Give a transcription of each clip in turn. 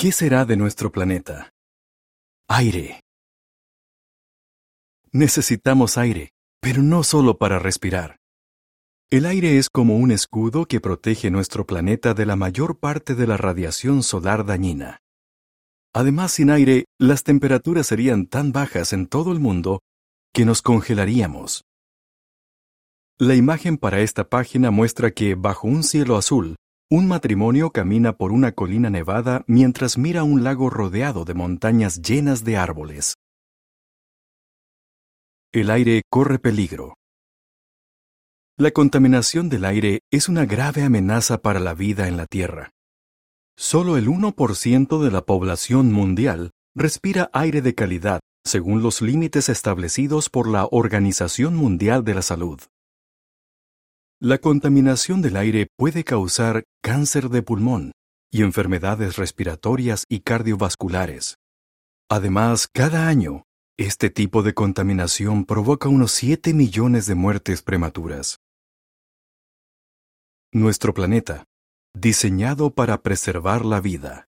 ¿Qué será de nuestro planeta? Aire. Necesitamos aire, pero no solo para respirar. El aire es como un escudo que protege nuestro planeta de la mayor parte de la radiación solar dañina. Además, sin aire, las temperaturas serían tan bajas en todo el mundo que nos congelaríamos. La imagen para esta página muestra que, bajo un cielo azul, un matrimonio camina por una colina nevada mientras mira un lago rodeado de montañas llenas de árboles. El aire corre peligro. La contaminación del aire es una grave amenaza para la vida en la Tierra. Solo el 1% de la población mundial respira aire de calidad según los límites establecidos por la Organización Mundial de la Salud. La contaminación del aire puede causar cáncer de pulmón y enfermedades respiratorias y cardiovasculares. Además, cada año, este tipo de contaminación provoca unos 7 millones de muertes prematuras. Nuestro planeta, diseñado para preservar la vida.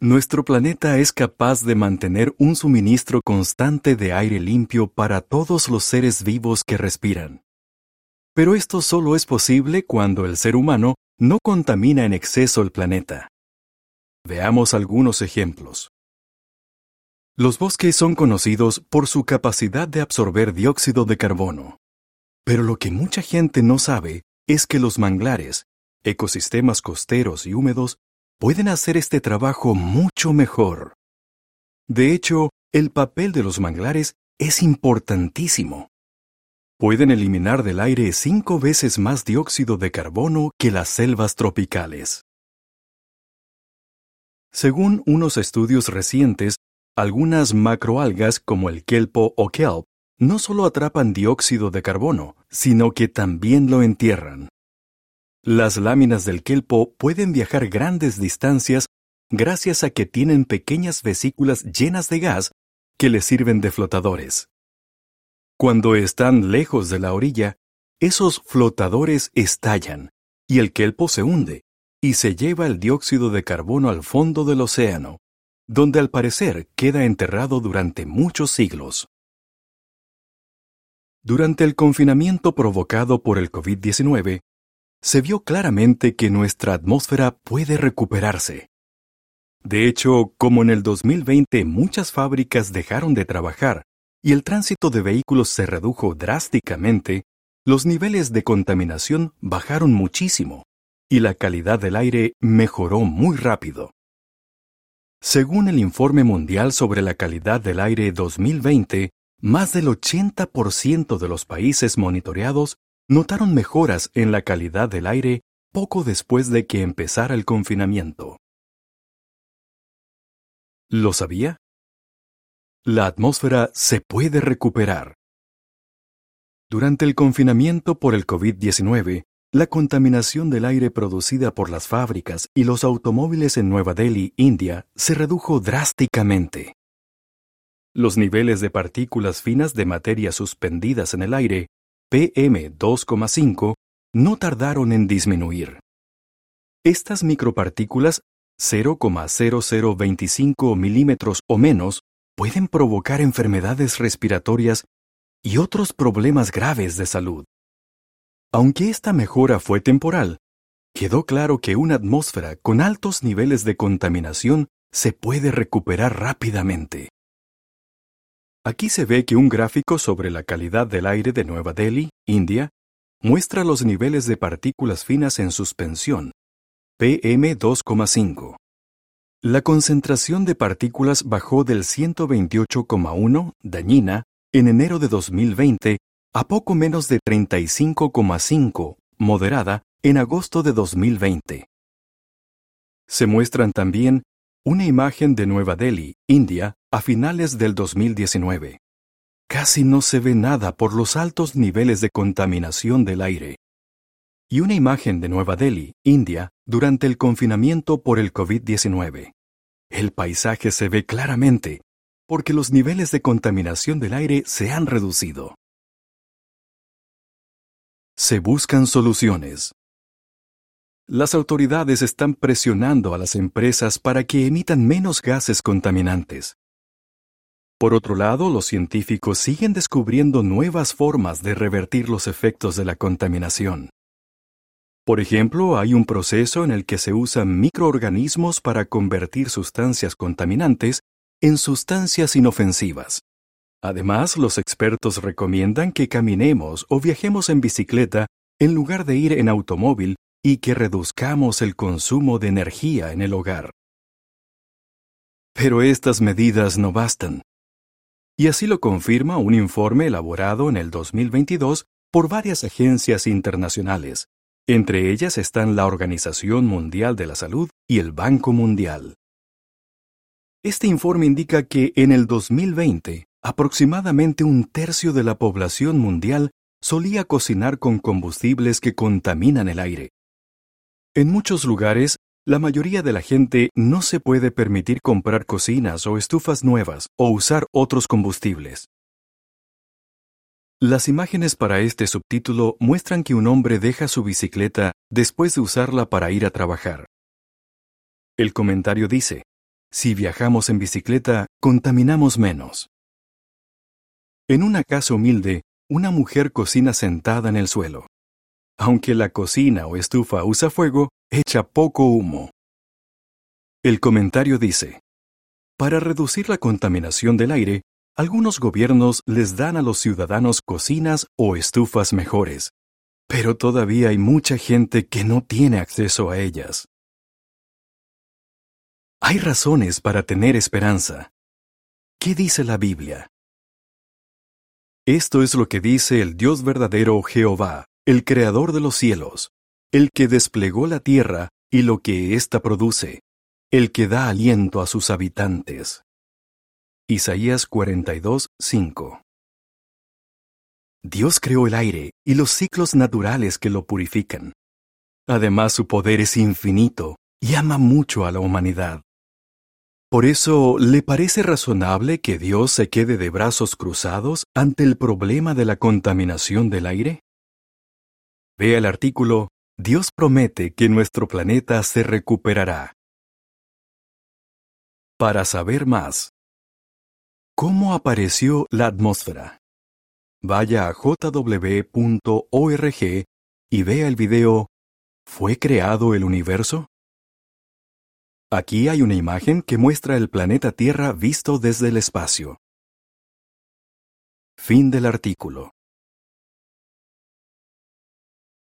Nuestro planeta es capaz de mantener un suministro constante de aire limpio para todos los seres vivos que respiran. Pero esto solo es posible cuando el ser humano no contamina en exceso el planeta. Veamos algunos ejemplos. Los bosques son conocidos por su capacidad de absorber dióxido de carbono. Pero lo que mucha gente no sabe es que los manglares, ecosistemas costeros y húmedos, pueden hacer este trabajo mucho mejor. De hecho, el papel de los manglares es importantísimo pueden eliminar del aire cinco veces más dióxido de carbono que las selvas tropicales. Según unos estudios recientes, algunas macroalgas como el kelpo o kelp no solo atrapan dióxido de carbono, sino que también lo entierran. Las láminas del kelpo pueden viajar grandes distancias gracias a que tienen pequeñas vesículas llenas de gas que les sirven de flotadores. Cuando están lejos de la orilla, esos flotadores estallan y el kelpo se hunde y se lleva el dióxido de carbono al fondo del océano, donde al parecer queda enterrado durante muchos siglos. Durante el confinamiento provocado por el COVID-19, se vio claramente que nuestra atmósfera puede recuperarse. De hecho, como en el 2020 muchas fábricas dejaron de trabajar y el tránsito de vehículos se redujo drásticamente, los niveles de contaminación bajaron muchísimo y la calidad del aire mejoró muy rápido. Según el Informe Mundial sobre la Calidad del Aire 2020, más del 80% de los países monitoreados notaron mejoras en la calidad del aire poco después de que empezara el confinamiento. ¿Lo sabía? La atmósfera se puede recuperar. Durante el confinamiento por el COVID-19, la contaminación del aire producida por las fábricas y los automóviles en Nueva Delhi, India, se redujo drásticamente. Los niveles de partículas finas de materia suspendidas en el aire, PM2,5, no tardaron en disminuir. Estas micropartículas 0,0025 milímetros o menos pueden provocar enfermedades respiratorias y otros problemas graves de salud. Aunque esta mejora fue temporal, quedó claro que una atmósfera con altos niveles de contaminación se puede recuperar rápidamente. Aquí se ve que un gráfico sobre la calidad del aire de Nueva Delhi, India, muestra los niveles de partículas finas en suspensión, PM2,5. La concentración de partículas bajó del 128,1, dañina, en enero de 2020 a poco menos de 35,5, moderada, en agosto de 2020. Se muestran también una imagen de Nueva Delhi, India, a finales del 2019. Casi no se ve nada por los altos niveles de contaminación del aire. Y una imagen de Nueva Delhi, India, durante el confinamiento por el COVID-19. El paisaje se ve claramente, porque los niveles de contaminación del aire se han reducido. Se buscan soluciones. Las autoridades están presionando a las empresas para que emitan menos gases contaminantes. Por otro lado, los científicos siguen descubriendo nuevas formas de revertir los efectos de la contaminación. Por ejemplo, hay un proceso en el que se usan microorganismos para convertir sustancias contaminantes en sustancias inofensivas. Además, los expertos recomiendan que caminemos o viajemos en bicicleta en lugar de ir en automóvil y que reduzcamos el consumo de energía en el hogar. Pero estas medidas no bastan. Y así lo confirma un informe elaborado en el 2022 por varias agencias internacionales. Entre ellas están la Organización Mundial de la Salud y el Banco Mundial. Este informe indica que en el 2020, aproximadamente un tercio de la población mundial solía cocinar con combustibles que contaminan el aire. En muchos lugares, la mayoría de la gente no se puede permitir comprar cocinas o estufas nuevas o usar otros combustibles. Las imágenes para este subtítulo muestran que un hombre deja su bicicleta después de usarla para ir a trabajar. El comentario dice, si viajamos en bicicleta, contaminamos menos. En una casa humilde, una mujer cocina sentada en el suelo. Aunque la cocina o estufa usa fuego, echa poco humo. El comentario dice, para reducir la contaminación del aire, algunos gobiernos les dan a los ciudadanos cocinas o estufas mejores, pero todavía hay mucha gente que no tiene acceso a ellas. Hay razones para tener esperanza. ¿Qué dice la Biblia? Esto es lo que dice el Dios verdadero Jehová, el Creador de los cielos, el que desplegó la tierra y lo que ésta produce, el que da aliento a sus habitantes. Isaías 42, 5. Dios creó el aire y los ciclos naturales que lo purifican. Además, su poder es infinito y ama mucho a la humanidad. Por eso, ¿le parece razonable que Dios se quede de brazos cruzados ante el problema de la contaminación del aire? Vea el artículo Dios promete que nuestro planeta se recuperará. Para saber más, ¿Cómo apareció la atmósfera? Vaya a jw.org y vea el video ¿Fue creado el universo? Aquí hay una imagen que muestra el planeta Tierra visto desde el espacio. Fin del artículo.